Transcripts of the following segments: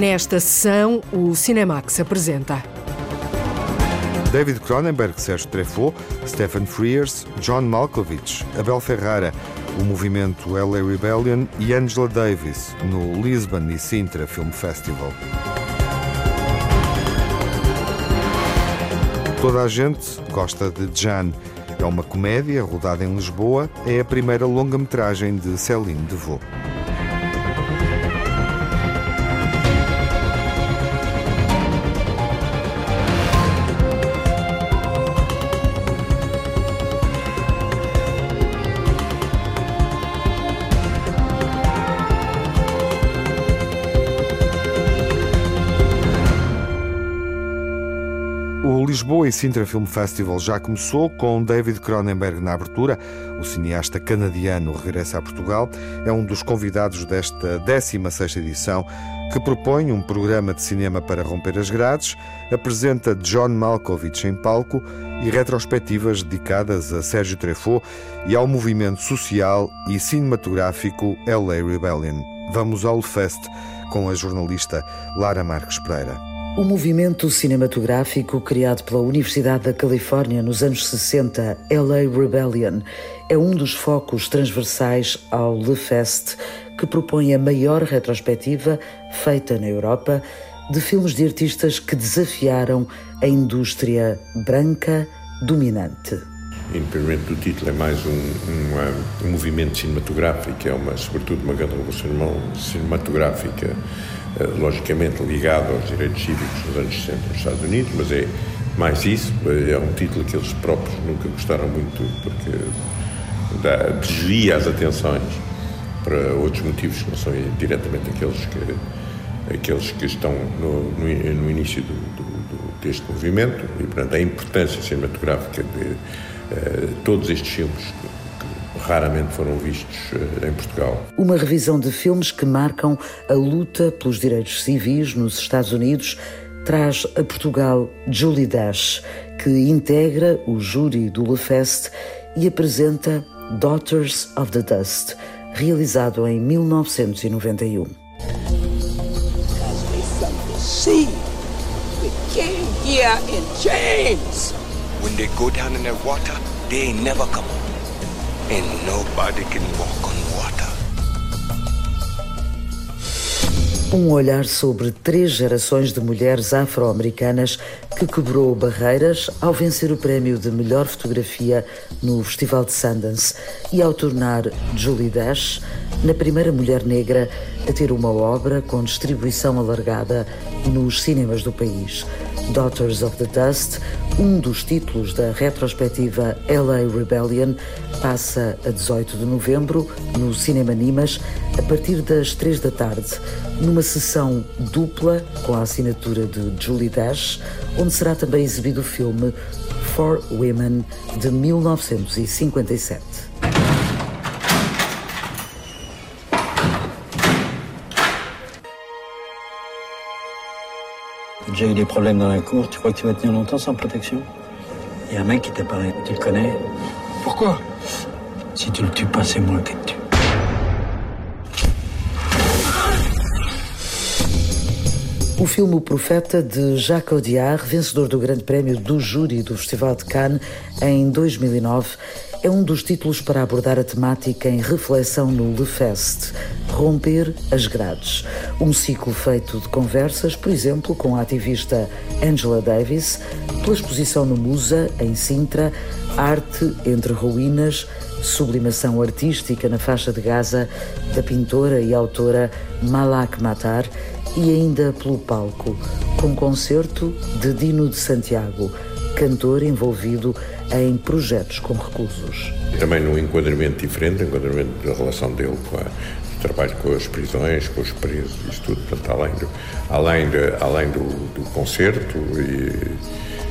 Nesta sessão, o Cinemax apresenta. David Cronenberg, Sérgio Treffaut, Stephen Frears, John Malkovich, Abel Ferrara, o movimento LA Rebellion e Angela Davis no Lisbon e Sintra Film Festival. Toda a gente gosta de Jan. É uma comédia rodada em Lisboa, é a primeira longa-metragem de Céline Devaux. E Sintra Film Festival já começou com David Cronenberg na abertura. O cineasta canadiano regressa a Portugal. É um dos convidados desta 16ª edição que propõe um programa de cinema para romper as grades, apresenta John Malkovich em palco e retrospectivas dedicadas a Sérgio Treffaut e ao movimento social e cinematográfico LA Rebellion. Vamos ao Fest com a jornalista Lara Marques Pereira. O movimento cinematográfico criado pela Universidade da Califórnia nos anos 60, LA Rebellion, é um dos focos transversais ao Le Fest, que propõe a maior retrospectiva feita na Europa de filmes de artistas que desafiaram a indústria branca dominante. Independentemente do título, é mais um, um, um movimento cinematográfico, é uma, sobretudo uma grande revolução cinematográfica logicamente ligado aos direitos cívicos nos anos 60 nos Estados Unidos, mas é mais isso, é um título que eles próprios nunca gostaram muito porque dá, desvia as atenções para outros motivos que não são diretamente aqueles que, aqueles que estão no, no, no início do, do, deste movimento e, portanto, a importância cinematográfica de uh, todos estes filmes raramente foram vistos eh, em Portugal. Uma revisão de filmes que marcam a luta pelos direitos civis nos Estados Unidos traz a Portugal Julie Dash, que integra o júri do LeFest e apresenta Daughters of the Dust, realizado em 1991. When they go down in the water, they never come up and nobody can walk on water. Um olhar sobre três gerações de mulheres afro-americanas que quebrou barreiras ao vencer o prémio de melhor fotografia no Festival de Sundance e ao tornar Julie Dash na primeira mulher negra a ter uma obra com distribuição alargada nos cinemas do país. Daughters of the Dust, um dos títulos da retrospectiva LA Rebellion, passa a 18 de novembro no Cinema Nimas a partir das 3 da tarde, numa sessão dupla com a assinatura de Julie Dash, onde será também exibido o filme For Women de 1957. J'ai eu des problèmes dans la cour. Tu crois que tu vas tenir longtemps sans protection? Il y a un mec qui t'apparaît. Tu le connais? Pourquoi? Si tu le tues pas, c'est moi qui le tue. O filme O Profeta, de Jacques Audiard, vencedor do Grande Prémio do Júri do Festival de Cannes em 2009, é um dos títulos para abordar a temática em reflexão no Le Fest, Romper as Grades. Um ciclo feito de conversas, por exemplo, com a ativista Angela Davis, pela exposição no Musa, em Sintra, Arte entre Ruínas, sublimação artística na faixa de Gaza da pintora e autora Malak Matar e ainda pelo palco, com concerto de Dino de Santiago, cantor envolvido em projetos com reclusos. Também num enquadramento diferente, enquadramento da relação dele com a trabalho com as prisões, com os presos, isso tudo, portanto, além do, além de, além do, do concerto e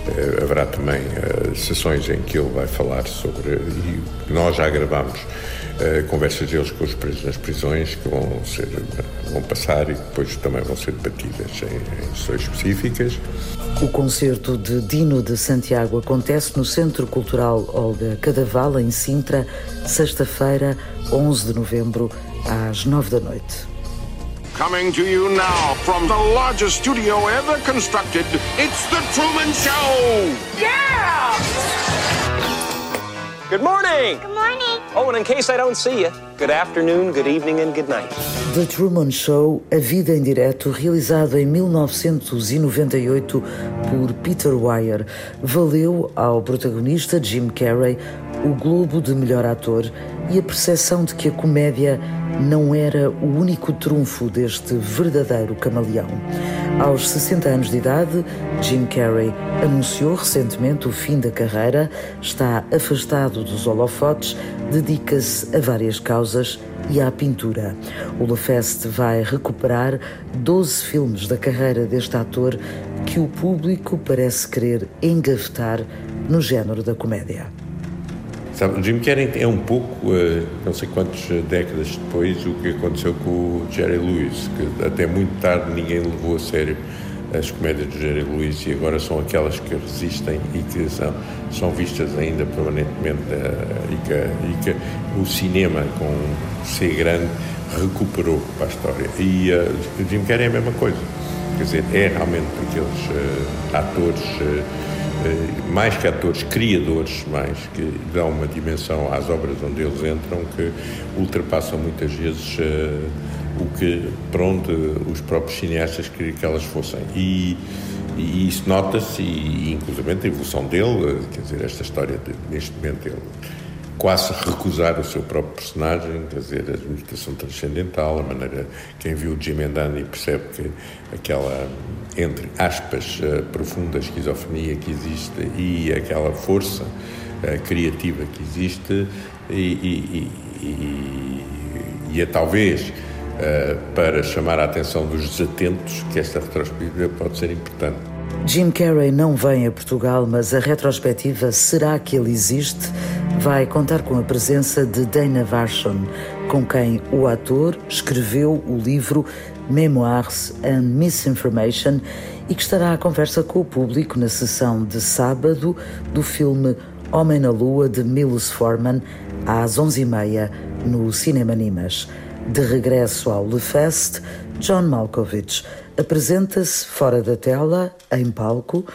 eh, haverá também eh, sessões em que ele vai falar sobre, e nós já gravamos eh, conversas deles com os presos nas prisões que vão, ser, vão passar e depois também vão ser debatidas em, em sessões específicas. O concerto de Dino de Santiago acontece no Centro Cultural Olga Cadaval, em Sintra, sexta-feira, 11 de novembro, às 9 da noite. Coming to you now from the largest studio ever constructed, it's The Truman Show! Yeah! Good morning! Good morning! Oh, and in case I don't see you, good afternoon, good evening and good night. The Truman Show, a vida em direto, realizado em 1998 por Peter Weir, valeu ao protagonista Jim Carrey o Globo de Melhor Ator e a percepção de que a comédia não era o único trunfo deste verdadeiro camaleão. Aos 60 anos de idade, Jim Carrey anunciou recentemente o fim da carreira, está afastado dos holofotes, dedica-se a várias causas e à pintura. O LaFest vai recuperar 12 filmes da carreira deste ator que o público parece querer engavetar no género da comédia. O Jim Carrey é um pouco, uh, não sei quantas décadas depois, o que aconteceu com o Jerry Lewis, que até muito tarde ninguém levou a sério as comédias do Jerry Lewis e agora são aquelas que resistem e que são, são vistas ainda permanentemente uh, e, que, e, que, o cinema, com C grande, recuperou para a história. E uh, o Jim Carrey é a mesma coisa. Quer dizer, é realmente aqueles atores eh, mais que atores, criadores mais, que dão uma dimensão às obras onde eles entram que ultrapassam muitas vezes uh, o que, para onde os próprios cineastas queriam que elas fossem. E, e isso nota-se, e inclusive a evolução dele, eh, quer dizer, esta história de, neste momento ele quase recusar o seu próprio personagem, dizer, a meditação transcendental, a maneira, quem viu Jim Andani percebe que aquela, entre aspas, eh, profunda esquizofrenia que existe e aquela força uh, criativa que existe e, e, e, e é talvez uh, para chamar a atenção dos desatentos que esta retrospectiva pode ser importante. Jim Carrey não vem a Portugal, mas a retrospectiva Será que ele existe? vai contar com a presença de Dana Varshon, com quem o ator escreveu o livro Memoirs and Misinformation e que estará à conversa com o público na sessão de sábado do filme Homem na Lua de Milos Forman às 11h30 no Cinema Nimas. De regresso ao Le Fest, John Malkovich apresenta-se fora da tela, em palco,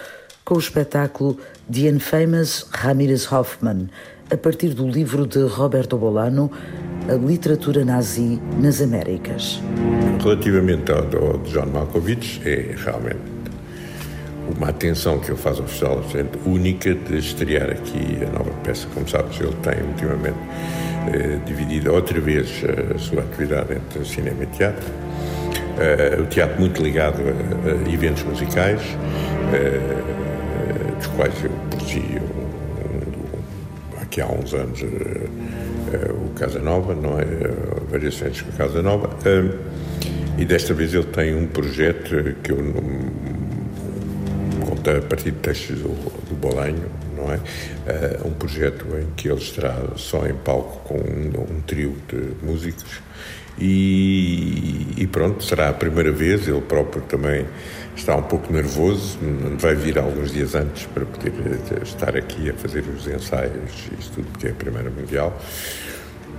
com o espetáculo The Infamous Ramirez Hoffman, a partir do livro de Roberto Bolano, A Literatura Nazi nas Américas. Relativamente ao, ao John Malkovich, é realmente uma atenção que ele faz ao festival única de estrear aqui a nova peça. Como sabes, ele tem ultimamente eh, dividido outra vez a sua atividade entre cinema e teatro. Uh, o teatro muito ligado a, a eventos musicais, uh, dos quais eu por si que há uns anos uh, o Casa Nova, não é? Variações com Casa Nova. e desta vez ele tem um projeto que eu não, conta a partir de textos do, do Bolanho, não é? um projeto em que ele estará só em palco com um, um trio de músicos e, e, pronto, será a primeira vez, ele próprio também está um pouco nervoso, vai vir alguns dias antes para poder eh, estar aqui a fazer os ensaios e tudo, porque é a Primeira Mundial.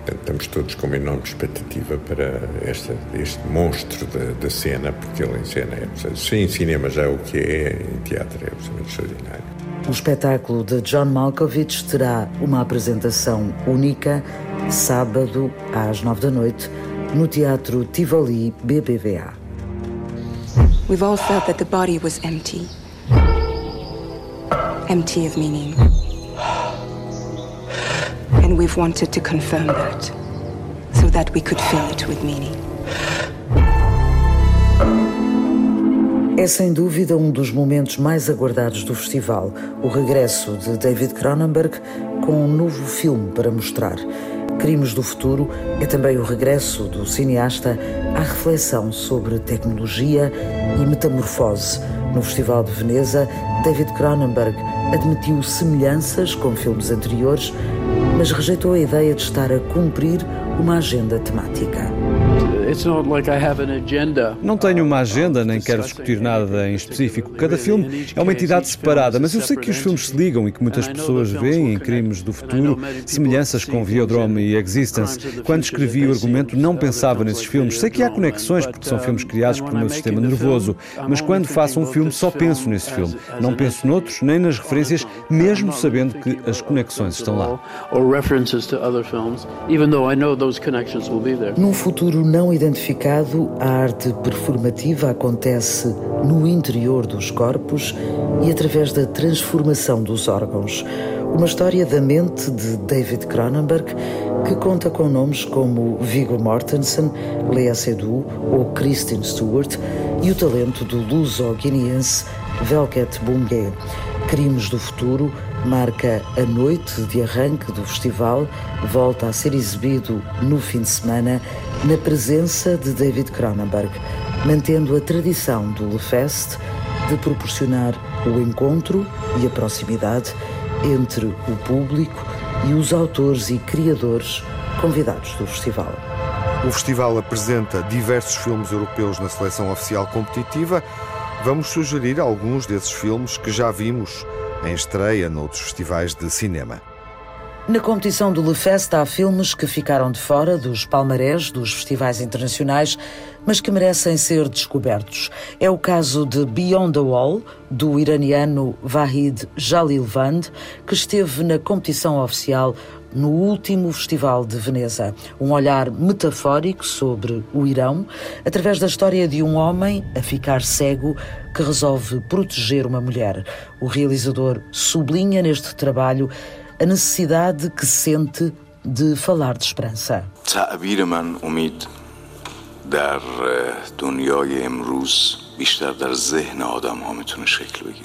Portanto, estamos todos com uma enorme expectativa para esta, este monstro da, da, cena, porque ele em cena é, se em cinema já é o que é, em teatro é absolutamente extraordinário. O espetáculo de John Malkovich terá uma apresentação única, sábado às nove da noite, no Teatro Tivoli BBVA. We've all felt that the body was empty. Empty of meaning. And we've wanted to confirm that so that we could fill it with meaning. É sem dúvida um dos momentos mais aguardados do festival, o regresso de David Cronenberg com um novo filme para mostrar. Crimes do Futuro é também o regresso do cineasta à reflexão sobre tecnologia e metamorfose. No Festival de Veneza, David Cronenberg admitiu semelhanças com filmes anteriores, mas rejeitou a ideia de estar a cumprir uma agenda temática. Não tenho uma agenda, nem quero discutir nada em específico. Cada filme é uma entidade separada, mas eu sei que os filmes se ligam e que muitas pessoas veem em Crimes do Futuro semelhanças com Videodrome e Existence. Quando escrevi o argumento, não pensava nesses filmes. Sei que há conexões, porque são filmes criados pelo meu sistema nervoso, mas quando faço um filme, só penso nesse filme. Não penso noutros, nem nas referências, mesmo sabendo que as conexões estão lá. Num futuro não identificado, a arte performativa acontece no interior dos corpos e através da transformação dos órgãos. Uma história da mente de David Cronenberg que conta com nomes como Viggo Mortensen, Lea Seydoux ou Kristen Stewart e o talento do luso-guineense Velket Bungé. Crimes do Futuro marca a noite de arranque do festival, volta a ser exibido no fim de semana na presença de David Cronenberg, mantendo a tradição do Le Fest de proporcionar o encontro e a proximidade entre o público e os autores e criadores convidados do festival. O festival apresenta diversos filmes europeus na seleção oficial competitiva. Vamos sugerir alguns desses filmes que já vimos em estreia noutros festivais de cinema. Na competição do Le Fest há filmes que ficaram de fora dos palmarés dos festivais internacionais, mas que merecem ser descobertos. É o caso de Beyond the Wall, do iraniano Vahid Jalilvand, que esteve na competição oficial no último Festival de Veneza. Um olhar metafórico sobre o Irão, através da história de um homem a ficar cego que resolve proteger uma mulher. O realizador sublinha neste trabalho a necessidade que sente de falar de esperança. در دنیای امروز بیشتر در ذهن آدم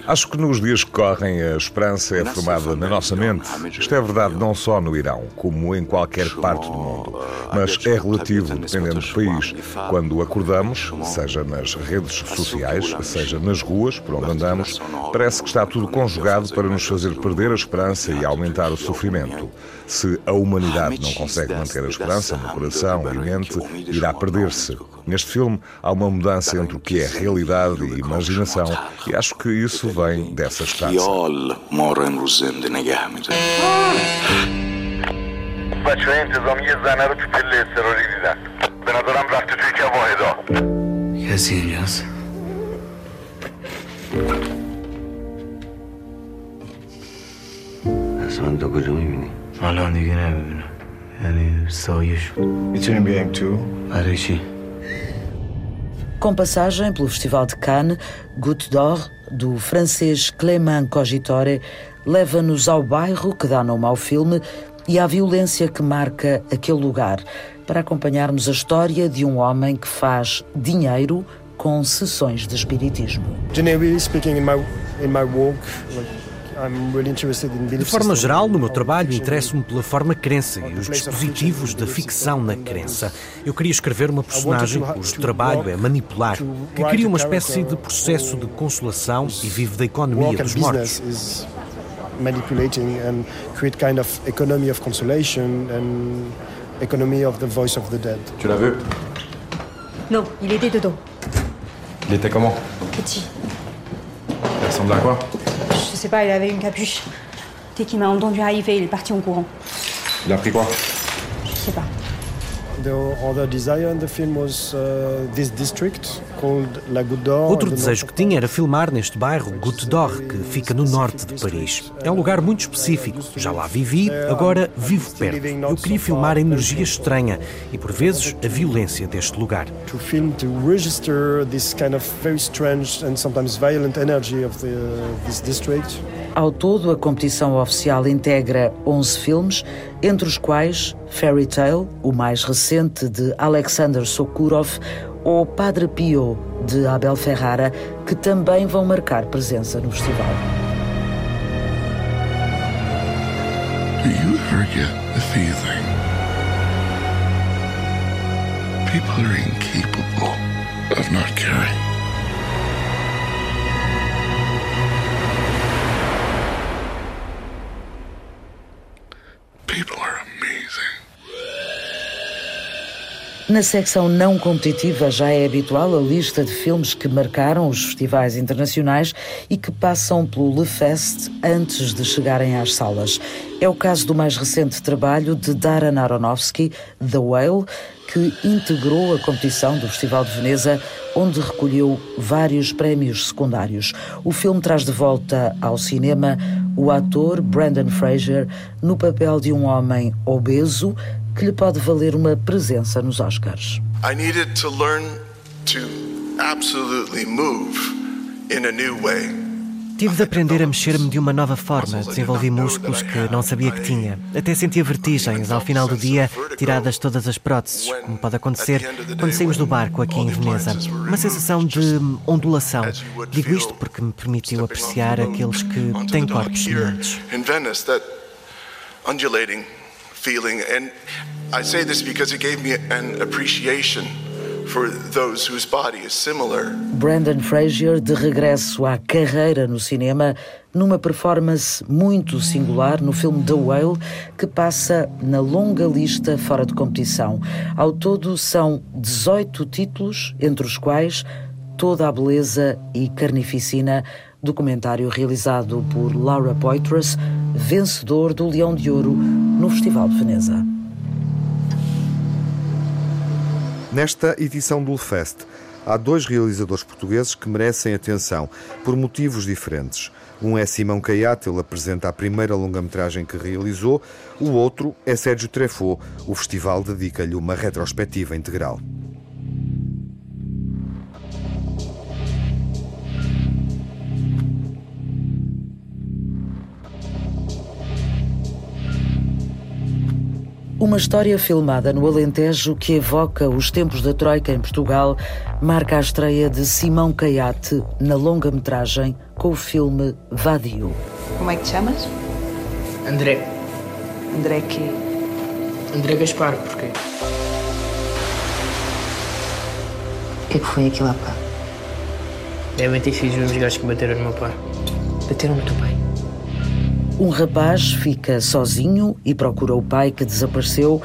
Acho que nos dias que correm a esperança é formada na nossa mente. Isto é verdade não só no Irão, como em qualquer parte do mundo, mas é relativo dependendo do país. Quando acordamos, seja nas redes sociais, seja nas ruas por onde andamos, parece que está tudo conjugado para nos fazer perder a esperança e aumentar o sofrimento. Se a humanidade não consegue manter a esperança no coração e mente, irá perder-se. Neste filme há uma mudança entre o que é realidade e imaginação, e acho que isso vem dessa esperança. بچه انتظامی یه زنه رو تو پله اضطراری دیدن به نظرم رفته توی که واحدا کسی اینجاست اصلا تا کجا میبینی؟ الان دیگه نمیبینم یعنی سایه شد میتونیم بیایم تو؟ برای چی؟ Com passagem pelo Festival de Cannes, Goutte d'Or, do francês Clément Cogitore, leva-nos ao bairro que dá nome ao filme e à violência que marca aquele lugar, para acompanharmos a história de um homem que faz dinheiro com sessões de espiritismo. Speaking, in my, in my work, De forma geral, no meu trabalho, interesso-me pela forma crença e os dispositivos da ficção na crença. Eu queria escrever uma personagem cujo trabalho é manipular, que cria uma espécie de processo de consolação e vive da economia dos mortos. Manipulating and create kind of economy of consolation and economy of the voice of the dead. Tu l'as vu Non, il était dedans. Il était comment Petit. Il ressemblait à quoi sais pas, il avait une capuche. Dès qu'il m'a entendu arriver, il est parti en courant. Il a pris quoi? Je sais pas. Outro desejo que tinha era filmar neste bairro Goutte d'Or, que fica no norte de Paris. É um lugar muito específico. Já lá vivi, agora vivo perto. Eu queria filmar a energia estranha e, por vezes, a violência deste lugar. To film, to register this kind of very strange and sometimes violent energy of the, this district. Ao todo, a competição oficial integra 11 filmes, entre os quais Fairy Tale, o mais recente de Alexander Sokurov, ou Padre Pio, de Abel Ferrara, que também vão marcar presença no festival. Do you ever get the feeling people are incapable of not caring? Na secção não competitiva já é habitual a lista de filmes que marcaram os festivais internacionais e que passam pelo Le Fest antes de chegarem às salas. É o caso do mais recente trabalho de Darren Aronofsky, The Whale, que integrou a competição do Festival de Veneza, onde recolheu vários prémios secundários. O filme traz de volta ao cinema o ator Brandon Fraser no papel de um homem obeso que lhe pode valer uma presença nos Oscars. I needed to learn to absolutely move in a new way. Tive de aprender a mexer-me de uma nova forma. Desenvolvi músculos que não sabia que tinha. Até sentia vertigens ao final do dia, tiradas todas as próteses, como pode acontecer quando saímos do barco aqui em Veneza. Uma sensação de ondulação. Digo isto porque me permitiu apreciar aqueles que têm corpos semelhantes. Feeling and I say this because it gave me an appreciation Brandon Fraser de regresso à carreira no cinema numa performance muito singular no filme The Whale, que passa na longa lista fora de competição. Ao todo são 18 títulos, entre os quais Toda a Beleza e Carnificina, documentário realizado por Laura Poitras, vencedor do Leão de Ouro no Festival de Veneza. Nesta edição do Fest, há dois realizadores portugueses que merecem atenção, por motivos diferentes. Um é Simão Caiate, ele apresenta a primeira longa-metragem que realizou, o outro é Sérgio Treffaut, o festival dedica-lhe uma retrospectiva integral. Uma história filmada no Alentejo que evoca os tempos da Troika em Portugal marca a estreia de Simão Caiate na longa-metragem com o filme Vadio. Como é que te chamas? André. André quê? André Gaspar, porquê? O que é que foi aquilo bocado? Devem ter sido os gajos que bateram no meu pai. Bateram no teu pai? Um rapaz fica sozinho e procura o pai que desapareceu.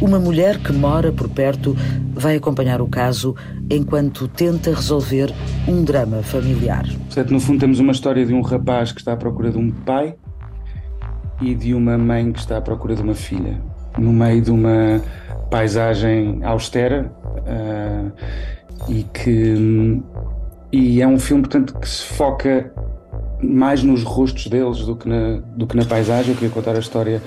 Uma mulher que mora por perto vai acompanhar o caso enquanto tenta resolver um drama familiar. Portanto, no fundo, temos uma história de um rapaz que está à procura de um pai e de uma mãe que está à procura de uma filha. No meio de uma paisagem austera uh, e que. E é um filme, portanto, que se foca mais nos rostos deles do que na, do que na paisagem. Eu queria contar a história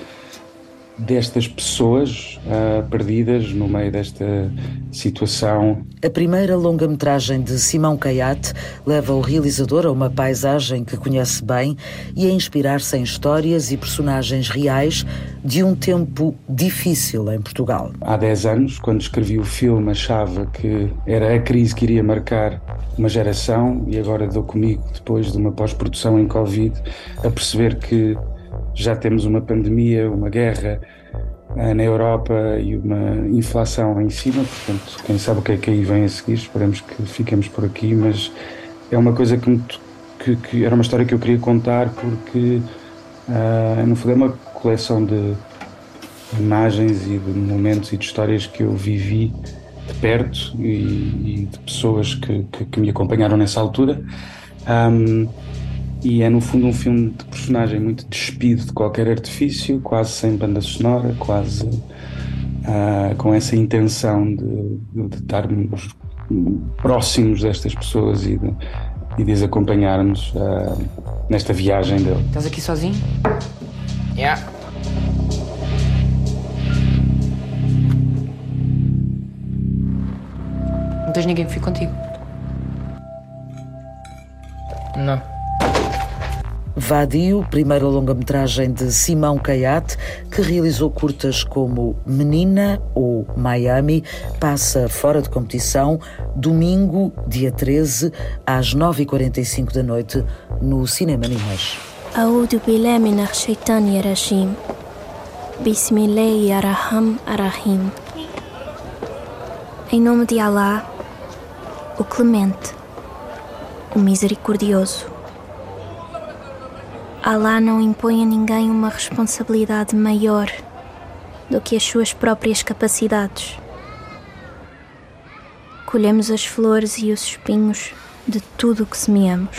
destas pessoas uh, perdidas no meio desta situação. A primeira longa-metragem de Simão Caiate leva o realizador a uma paisagem que conhece bem e a inspirar-se em histórias e personagens reais de um tempo difícil em Portugal. Há 10 anos, quando escrevi o filme, achava que era a crise que iria marcar uma geração e agora dou comigo, depois de uma pós-produção em Covid, a perceber que já temos uma pandemia, uma guerra uh, na Europa e uma inflação em cima, portanto, quem sabe o que é que aí vem a seguir, esperamos que fiquemos por aqui, mas é uma coisa que, que, que era uma história que eu queria contar porque, uh, no fundo, é uma coleção de imagens e de momentos e de histórias que eu vivi de perto e, e de pessoas que, que, que, me acompanharam nessa altura. Um, e é no fundo um filme de personagem muito despido de qualquer artifício, quase sem banda sonora, quase uh, com essa intenção de, de, de, estarmos próximos destas pessoas e de, e de as acompanharmos uh, nesta viagem dele. Estás aqui sozinho? Yeah. Não tens ninguém que fique contigo? Não. Vadio, primeira longa-metragem de Simão Caiate, que realizou curtas como Menina ou Miami, passa fora de competição domingo, dia 13, às 9h45 da noite, no Cinema Nimas. أعوذ بالله من الشيطان الرجيم بسم الله الرحمن الرحيم Em nome de Allah, o Clemente, o Misericordioso. Alá não impõe a ninguém uma responsabilidade maior do que as suas próprias capacidades. colhemos as flores e os espinhos de tudo o que semeamos.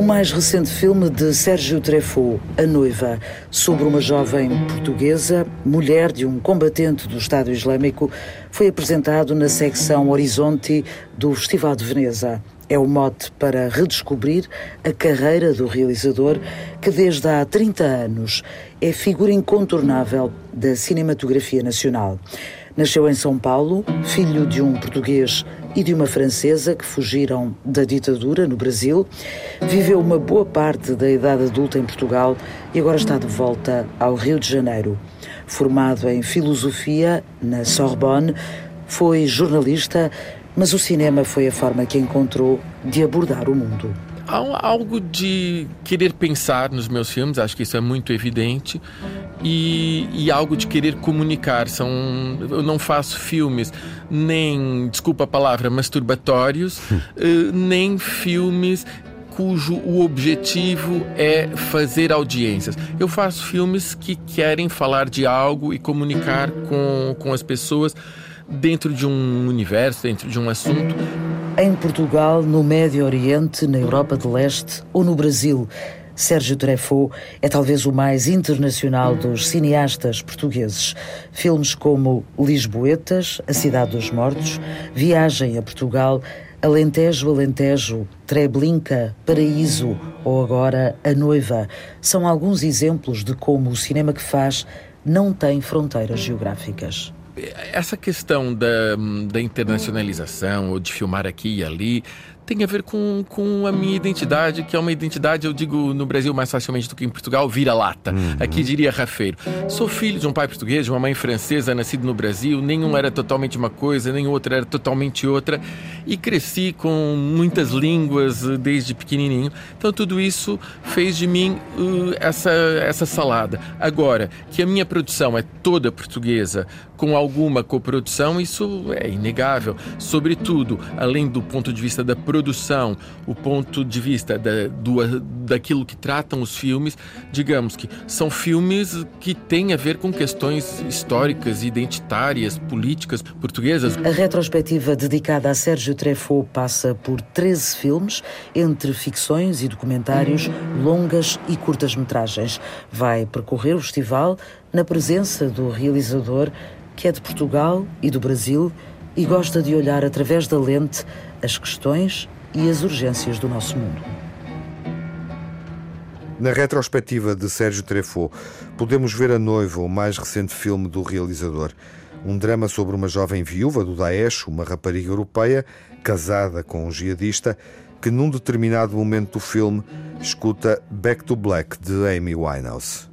O mais recente filme de Sérgio Treffaut, A Noiva, sobre uma jovem portuguesa, mulher de um combatente do Estado Islâmico, foi apresentado na secção Horizonte do Festival de Veneza. É o mote para redescobrir a carreira do realizador, que desde há 30 anos é figura incontornável da cinematografia nacional. Nasceu em São Paulo, filho de um português e de uma francesa que fugiram da ditadura no Brasil. Viveu uma boa parte da idade adulta em Portugal e agora está de volta ao Rio de Janeiro. Formado em filosofia na Sorbonne, foi jornalista, mas o cinema foi a forma que encontrou de abordar o mundo. Há algo de querer pensar nos meus filmes, acho que isso é muito evidente, e, e algo de querer comunicar. São, eu não faço filmes nem, desculpa a palavra, masturbatórios, eh, nem filmes cujo o objetivo é fazer audiências. Eu faço filmes que querem falar de algo e comunicar com, com as pessoas dentro de um universo, dentro de um assunto. Em Portugal, no Médio Oriente, na Europa de Leste ou no Brasil, Sérgio Treffaut é talvez o mais internacional dos cineastas portugueses. Filmes como Lisboetas, A Cidade dos Mortos, Viagem a Portugal, Alentejo, Alentejo, Treblinka, Paraíso ou agora A Noiva são alguns exemplos de como o cinema que faz não tem fronteiras geográficas essa questão da, da internacionalização ou de filmar aqui e ali tem a ver com, com a minha identidade, que é uma identidade, eu digo no Brasil mais facilmente do que em Portugal, vira-lata. Uhum. Aqui diria rafeiro. Sou filho de um pai português, de uma mãe francesa, nascido no Brasil. Nenhum era totalmente uma coisa, nem outra era totalmente outra. E cresci com muitas línguas eh, desde pequenininho. Então tudo isso fez de mim uh, essa, essa salada. Agora, que a minha produção é toda portuguesa, com alguma coprodução, isso é inegável. Sobretudo, além do ponto de vista da produção, produção, o ponto de vista da, do, daquilo que tratam os filmes, digamos que são filmes que têm a ver com questões históricas, identitárias, políticas portuguesas. A retrospectiva dedicada a Sérgio Treffaut passa por 13 filmes, entre ficções e documentários, longas e curtas-metragens. Vai percorrer o festival na presença do realizador, que é de Portugal e do Brasil e gosta de olhar através da lente as questões e as urgências do nosso mundo. Na retrospectiva de Sérgio Treffaut, podemos ver A Noiva, o mais recente filme do realizador. Um drama sobre uma jovem viúva do Daesh, uma rapariga europeia, casada com um jihadista, que num determinado momento do filme escuta Back to Black de Amy Winehouse.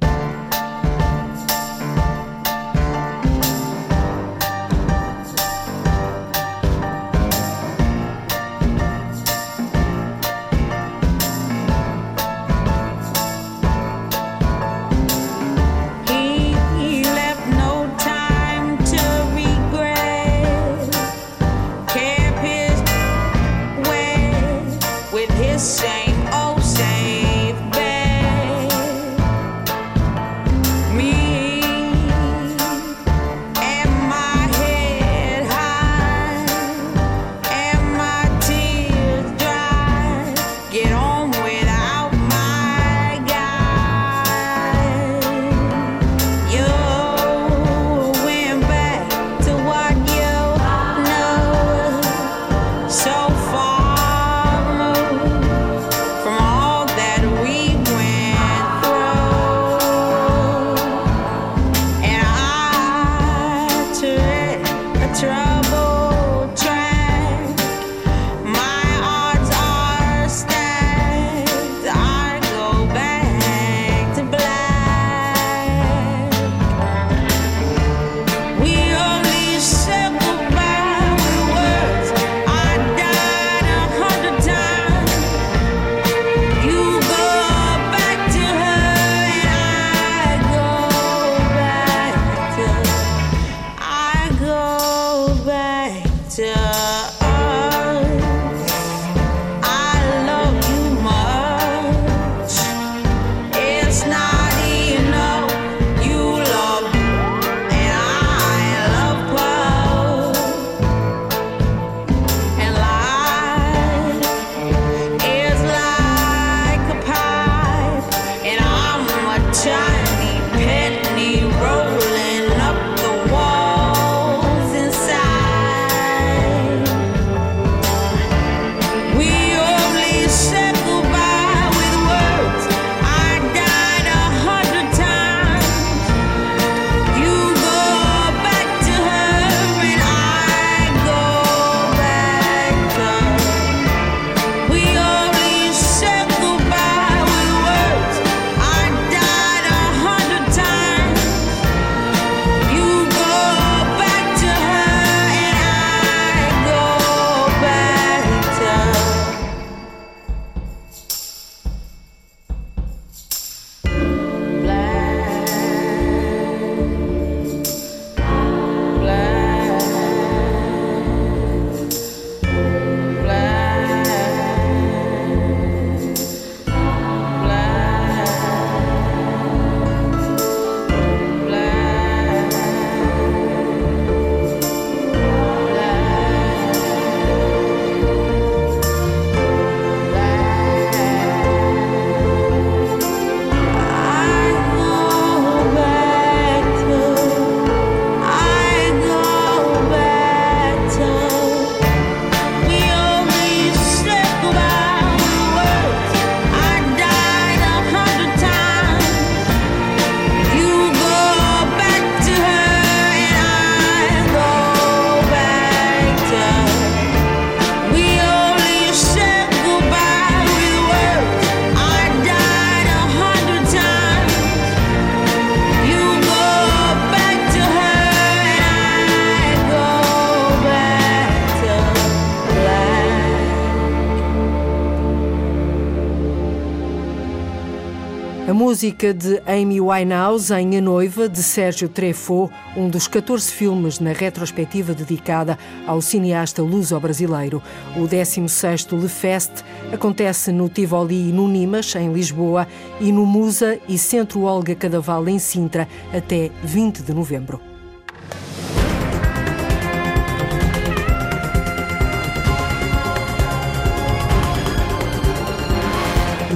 Música de Amy Winehouse em A Noiva, de Sérgio Treffaut, um dos 14 filmes na retrospectiva dedicada ao cineasta luso-brasileiro. O 16º Le Fest acontece no Tivoli e no Nimas, em Lisboa, e no Musa e Centro Olga Cadaval, em Sintra, até 20 de novembro.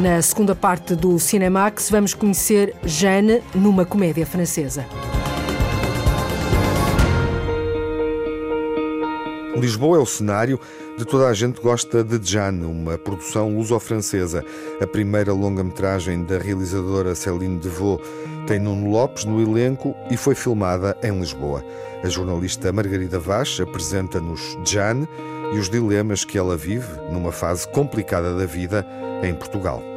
Na segunda parte do Cinemax, vamos conhecer Jeanne numa comédia francesa. Lisboa é o cenário de Toda a Gente Gosta de Jeanne, uma produção luso-francesa. A primeira longa-metragem da realizadora Céline Devaux tem Nuno Lopes no elenco e foi filmada em Lisboa. A jornalista Margarida Vaz apresenta-nos Jeanne e os dilemas que ela vive numa fase complicada da vida em Portugal.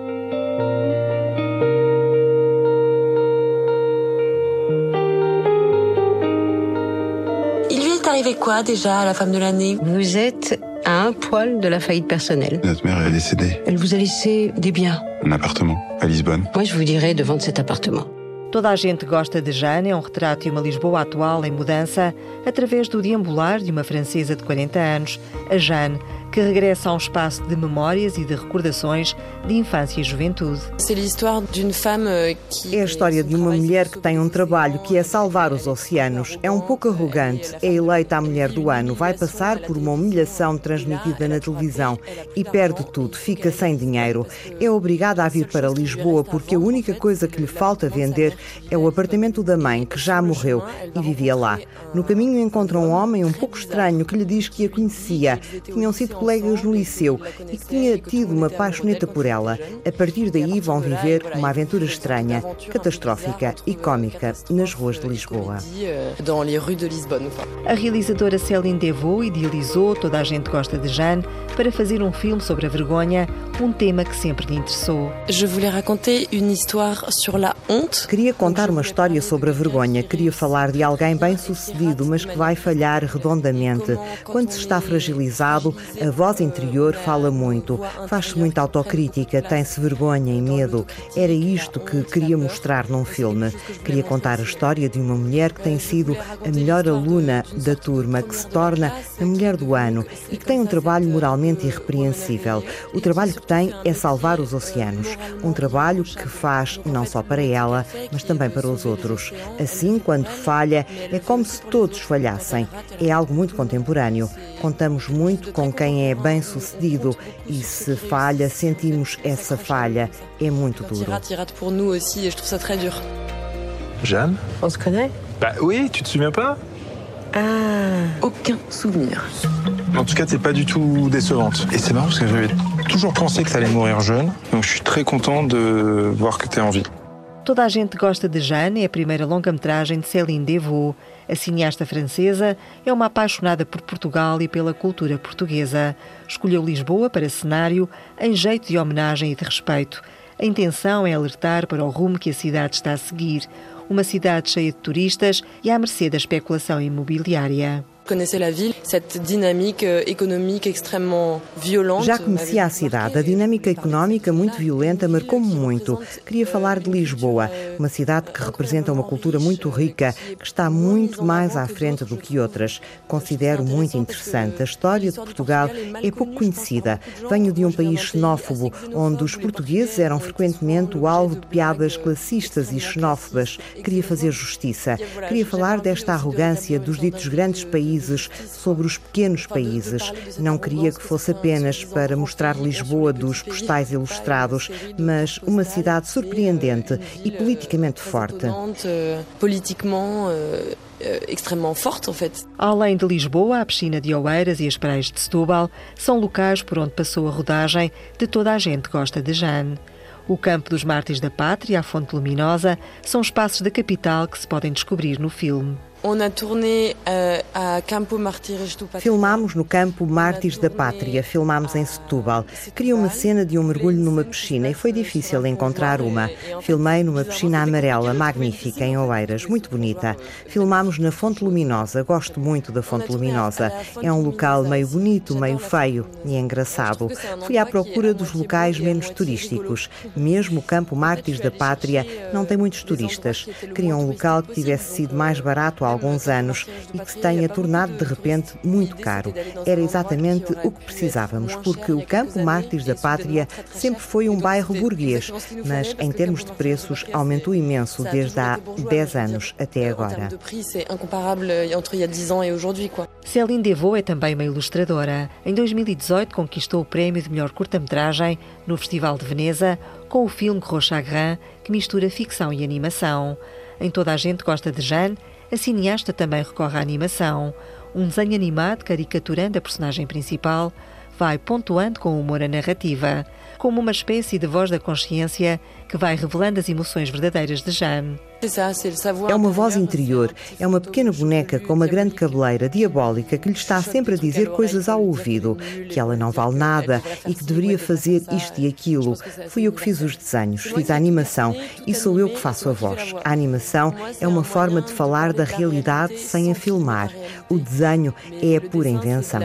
Il lui est arrivé quoi déjà à la femme de l'année? Vous êtes à un poil de la faillite personnelle. Notre mère est décédée. Elle vous a laissé des biens. Un appartement à Lisbonne. Moi, je vous dirais de vendre cet appartement. Toda a gente gosta de Jeanne é um retrato de uma Lisboa atual em mudança através do deambular de uma francesa de 40 anos, a Jeanne, que regressa a um espaço de memórias e de recordações de infância e juventude. Euh, é a história de uma mulher que tem um trabalho que é salvar os oceanos. É um pouco arrogante, é eleita a mulher do ano, vai passar por uma humilhação transmitida na televisão e perde tudo, fica sem dinheiro. É obrigada a vir para Lisboa porque a única coisa que lhe falta vender é o apartamento da mãe, que já morreu e vivia lá. No caminho encontra um homem um pouco estranho que lhe diz que a conhecia. Tinham sido colegas no liceu e que tinha tido uma paixoneta por ela. A partir daí vão viver uma aventura estranha, catastrófica e cômica nas ruas de Lisboa. A realizadora Céline Devaux idealizou Toda a Gente Gosta de Jeanne para fazer um filme sobre a vergonha, um tema que sempre lhe interessou. Queria contar uma história sobre a vergonha. Queria falar de alguém bem sucedido, mas que vai falhar redondamente. Quando se está fragilizado, a voz interior fala muito, faz-se muita autocrítica, tem-se vergonha e medo. Era isto que queria mostrar num filme. Queria contar a história de uma mulher que tem sido a melhor aluna da turma, que se torna a mulher do ano e que tem um trabalho moralmente irrepreensível. O trabalho que tem é salvar os oceanos. Um trabalho que faz não só para ela, mas também para os outros. Assim, quando falha, é como se todos falhassem. É algo muito contemporâneo. Contamos muito com quem é bem sucedido e se falha, sentimos essa falha. É muito duro. Jeanne? On se connaît? Bah oui, tu te souviens pas? Ah, aucun souvenir. En tout cas, t'es pas du tout décevante. Et c'est marrant parce que j'avais toujours pensé que t'allais mourir jeune. Donc je suis très content de voir que t'es en vie. Toda a gente gosta de Jeanne, é a primeira longa-metragem de Céline Devaux. A cineasta francesa é uma apaixonada por Portugal e pela cultura portuguesa. Escolheu Lisboa para cenário em jeito de homenagem e de respeito. A intenção é alertar para o rumo que a cidade está a seguir. Uma cidade cheia de turistas e à mercê da especulação imobiliária. Conheceu a ville, cette dynamique euh, économique extrêmement violente. Já conhecia a cidade. A dinâmica económica muito violenta marcou-me muito. Queria falar de Lisboa, uma cidade que representa uma cultura muito rica, que está muito mais à frente do que outras. Considero muito interessante. A história de Portugal é pouco conhecida. Venho de um país xenófobo, onde os portugueses eram frequentemente o alvo de piadas classistas e xenófobas. Queria fazer justiça. Queria falar desta arrogância dos ditos grandes países países sobre os pequenos países. Não queria que fosse apenas para mostrar Lisboa dos postais ilustrados, mas uma cidade surpreendente e politicamente forte. extremamente forte, en fait. Além de Lisboa, a piscina de Oeiras e as praias de Setúbal são locais por onde passou a rodagem de Toda a Gente Gosta de Jeanne. O Campo dos Mártires da Pátria, a Fonte Luminosa, são espaços da capital que se podem descobrir no filme. Filmámos no campo Mártires da Pátria, filmámos em Setúbal. Queria uma cena de um mergulho numa piscina e foi difícil encontrar uma. Filmei numa piscina amarela, magnífica, em Oeiras, muito bonita. Filmámos na Fonte Luminosa, gosto muito da Fonte Luminosa. É um local meio bonito, meio feio e engraçado. Fui à procura dos locais menos turísticos. Mesmo o campo Mártires da Pátria não tem muitos turistas. Queria um local que tivesse sido mais barato há alguns anos e que se tenha tornado de repente muito caro. Era exatamente o que precisávamos, porque o Campo Mártires da Pátria sempre foi um bairro burguês, mas em termos de preços aumentou imenso desde há 10 anos até agora. Céline Devaux é também uma ilustradora. Em 2018 conquistou o prémio de melhor curta-metragem no Festival de Veneza com o filme Gros Chagrin, que mistura ficção e animação. Em Toda a Gente Gosta de Jeanne, a cineasta também recorre à animação. Um desenho animado caricaturando a personagem principal vai pontuando com humor a narrativa, como uma espécie de voz da consciência que vai revelando as emoções verdadeiras de Jeanne. É uma voz interior, é uma pequena boneca com uma grande cabeleira diabólica que lhe está sempre a dizer coisas ao ouvido, que ela não vale nada e que deveria fazer isto e aquilo. Fui eu que fiz os desenhos, fiz a animação e sou eu que faço a voz. A animação é uma forma de falar da realidade sem a filmar. O desenho é a pura invenção.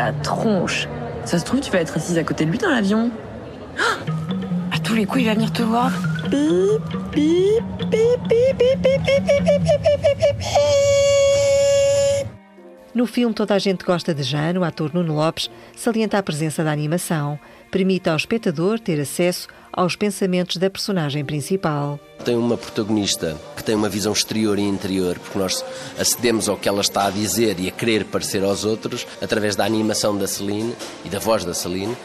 La tronche Ça se trouve, tu vas être assise à côté de lui dans l'avion À tous les coups, il va venir te voir. No filme Toda a Gente Gosta de Jane, o ator Nuno Lopes salienta a presença da animação. Permite ao espectador ter acesso aos pensamentos da personagem principal. Tem uma protagonista que tem uma visão exterior e interior, porque nós acedemos ao que ela está a dizer e a querer parecer aos outros através da animação da Celine e da voz da Celine,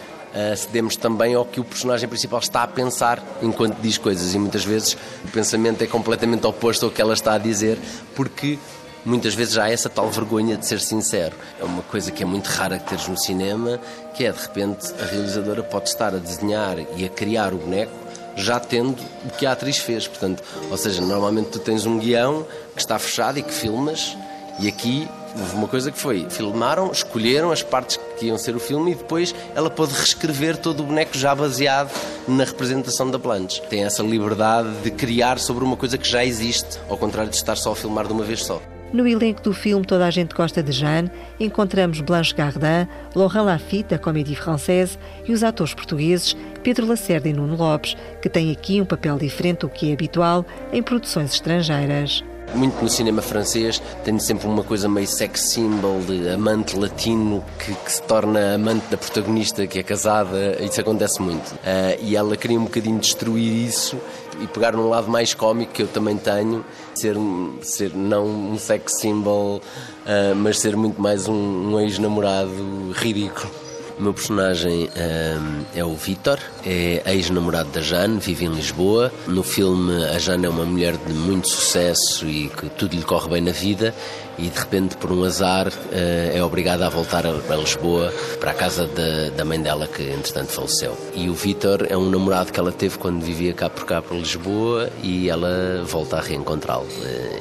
Acedemos também ao que o personagem principal está a pensar enquanto diz coisas, e muitas vezes o pensamento é completamente oposto ao que ela está a dizer, porque muitas vezes há essa tal vergonha de ser sincero. É uma coisa que é muito rara que teres no cinema, que é de repente a realizadora pode estar a desenhar e a criar o boneco já tendo o que a atriz fez. Portanto, ou seja, normalmente tu tens um guião que está fechado e que filmas, e aqui houve uma coisa que foi: filmaram, escolheram as partes que iam ser o filme e depois ela pôde reescrever todo o boneco já baseado na representação da Blanche. Tem essa liberdade de criar sobre uma coisa que já existe, ao contrário de estar só a filmar de uma vez só. No elenco do filme Toda a Gente Gosta de Jeanne, encontramos Blanche Gardin, Laurent Lafitte, da comédie française, e os atores portugueses Pedro Lacerda e Nuno Lopes, que têm aqui um papel diferente do que é habitual em produções estrangeiras. Muito no cinema francês tem sempre uma coisa meio sex symbol de amante latino que, que, se torna amante da protagonista que é casada, isso acontece muito. Uh, e ela queria um bocadinho destruir isso e pegar num lado mais cómico que eu também tenho, ser, ser não um sex symbol, uh, mas ser muito mais um, um ex-namorado ridículo. O meu personagem um, é o Vitor, é ex-namorado da Jane, vive em Lisboa. No filme, a Jane é uma mulher de muito sucesso e que tudo lhe corre bem na vida e de repente, por um azar, é obrigada a voltar a Lisboa para a casa da, da mãe dela, que entretanto faleceu. E o Vitor é um namorado que ela teve quando vivia cá por cá para Lisboa e ela volta a reencontrá-lo.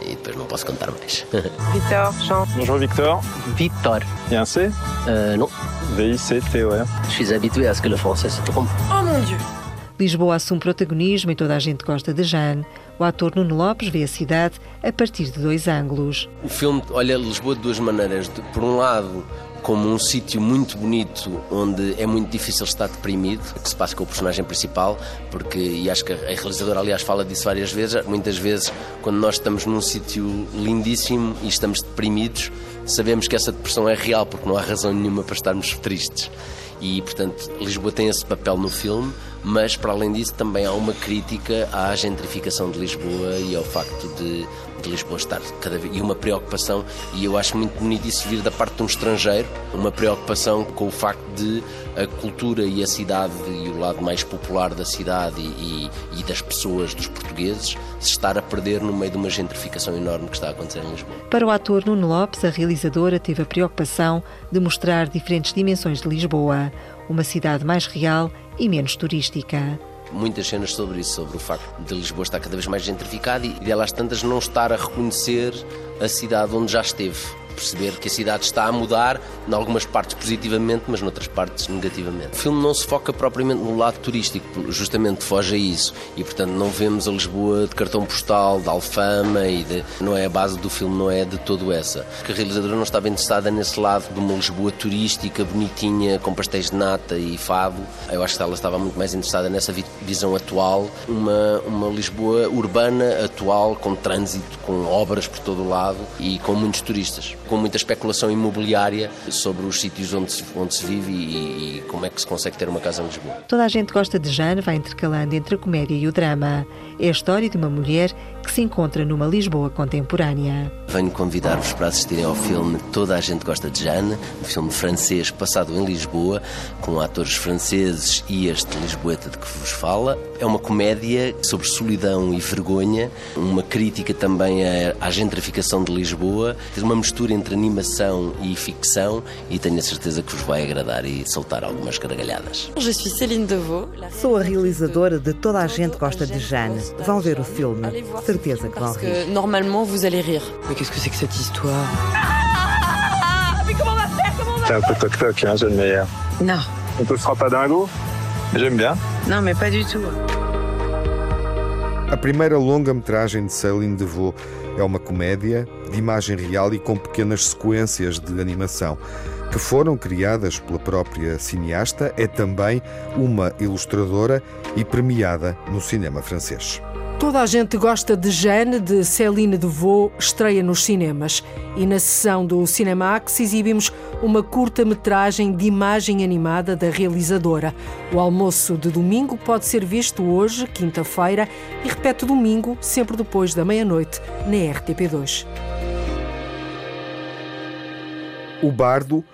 E depois não posso contar mais. Victor, Jean. Bonjour Victor. Victor. Y a un C Euh, non. V-I-C-T-O-R. Je suis habitué à ce que le français se trompe. Oh mon Dieu! Lisboa assume protagonismo e toda a gente gosta de Jeanne. O ator Nuno Lopes vê a cidade a partir de dois ângulos. O filme olha Lisboa de duas maneiras. Por um lado, como um sítio muito bonito onde é muito difícil estar deprimido, que se passa com o personagem principal, porque, e acho que a realizadora, aliás, fala disso várias vezes, muitas vezes, quando nós estamos num sítio lindíssimo e estamos deprimidos, sabemos que essa depressão é real, porque não há razão nenhuma para estarmos tristes. E, portanto, Lisboa tem esse papel no filme, mas, para além disso, também há uma crítica à gentrificação de Lisboa e ao facto de, de Lisboa estar cada vez. e uma preocupação, e eu acho muito bonito isso vir da parte de um estrangeiro, uma preocupação com o facto de a cultura e a cidade e o lado mais popular da cidade e, e, e das pessoas, dos portugueses, se estar a perder no meio de uma gentrificação enorme que está a acontecer em Lisboa. Para o ator Nuno Lopes, a realizadora teve a preocupação de mostrar diferentes dimensões de Lisboa, uma cidade mais real e menos turística. Muitas cenas sobre isso, sobre o facto de Lisboa estar cada vez mais gentrificada e de elas tantas não estar a reconhecer a cidade onde já esteve perceber que a cidade está a mudar, em algumas partes positivamente, mas noutras partes negativamente. O filme não se foca propriamente no lado turístico, justamente foge a isso. E, portanto, não vemos a Lisboa de cartão postal, de alfama e de... não é a base do filme, não é de todo essa. Porque a realizadora não estava interessada nesse lado de uma Lisboa turística, bonitinha, com pastéis de nata e fado. Eu acho que ela estava muito mais interessada nessa visão atual, uma, uma Lisboa urbana atual, com trânsito, com obras por todo o lado e com muitos turistas com muita especulação imobiliária sobre os sítios onde se, onde se vive e, e, como é que se consegue ter uma casa em Lisboa. Toda a gente gosta de Jane, vai intercalando entre a comédia e o drama. É a história de uma mulher que se encontra numa Lisboa contemporânea. Venho convidar-vos para assistirem ao filme Toda a Gente Gosta de Jane, um filme francês passado em Lisboa, com atores franceses e este Lisboeta de que vos fala. É uma comédia sobre solidão e vergonha, uma crítica também à gentrificação de Lisboa, uma mistura entre animação e ficção e tenho a certeza que vos vai agradar e soltar algumas gargalhadas. Eu sou Céline Devaux. Sou a realizadora de Toda a Gente Gosta de Jane. Vão ver o filme certeza que vão rir. normalement vous allez rire. Mais qu'est-ce que c'est que cette histoire Mais comment on va faire Comment on va C'est un peu toc-toc, hein, le meilleur. Non. On peut frapper dingo J'aime bien. Non, mais pas du tout. A primeira longa-metragem de Céline Devaux é uma comédia de imagem real e com pequenas sequências de animação que foram criadas pela própria cineasta. É também uma ilustradora e premiada no cinema francês. Toda a gente gosta de Jeanne, de Céline Devaux, estreia nos cinemas. E na sessão do Cinemax exibimos uma curta-metragem de imagem animada da realizadora. O almoço de domingo pode ser visto hoje, quinta-feira, e repete domingo, sempre depois da meia-noite, na RTP2. O Bardo,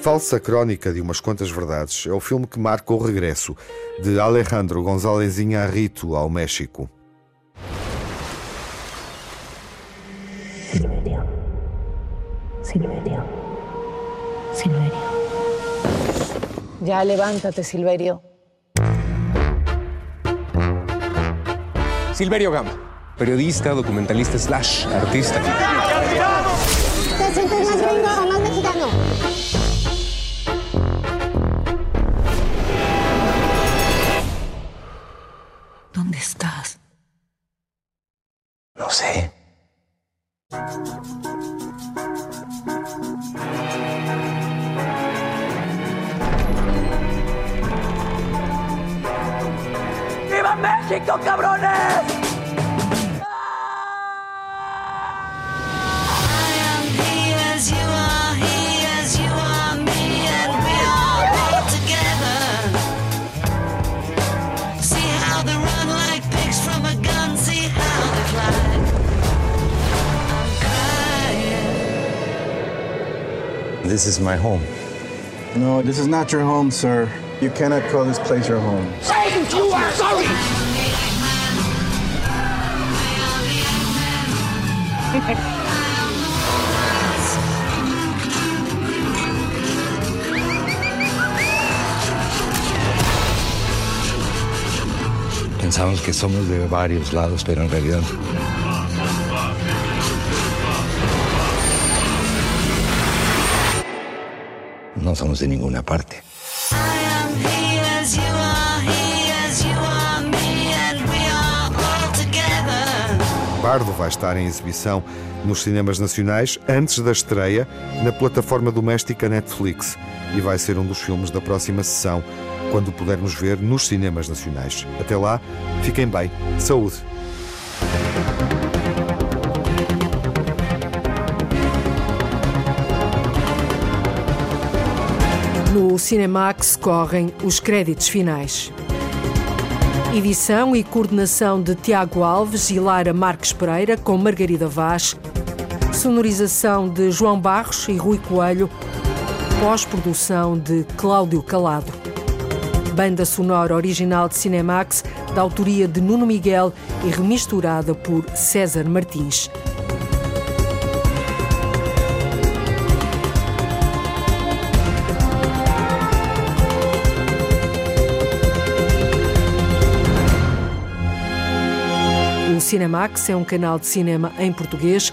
falsa crónica de umas quantas verdades, é o filme que marca o regresso de Alejandro González Iñárritu ao México. Silverio. Silverio. Ya levántate, Silverio. Silverio Gama, periodista, documentalista slash artista. México, cabrones! This is my home. No, this is not your home, sir. You cannot call this place your home. Say you are sorry! Pensamos que somos de varios lados, pero en realidad no somos de ninguna parte. Bardo vai estar em exibição nos cinemas nacionais antes da estreia na plataforma doméstica Netflix e vai ser um dos filmes da próxima sessão, quando pudermos ver nos cinemas nacionais. Até lá, fiquem bem. Saúde! No Cinemax correm os créditos finais. Edição e coordenação de Tiago Alves e Lara Marques Pereira, com Margarida Vaz. Sonorização de João Barros e Rui Coelho. Pós-produção de Cláudio Calado. Banda sonora original de Cinemax, da autoria de Nuno Miguel e remisturada por César Martins. Cinemax é um canal de cinema em português.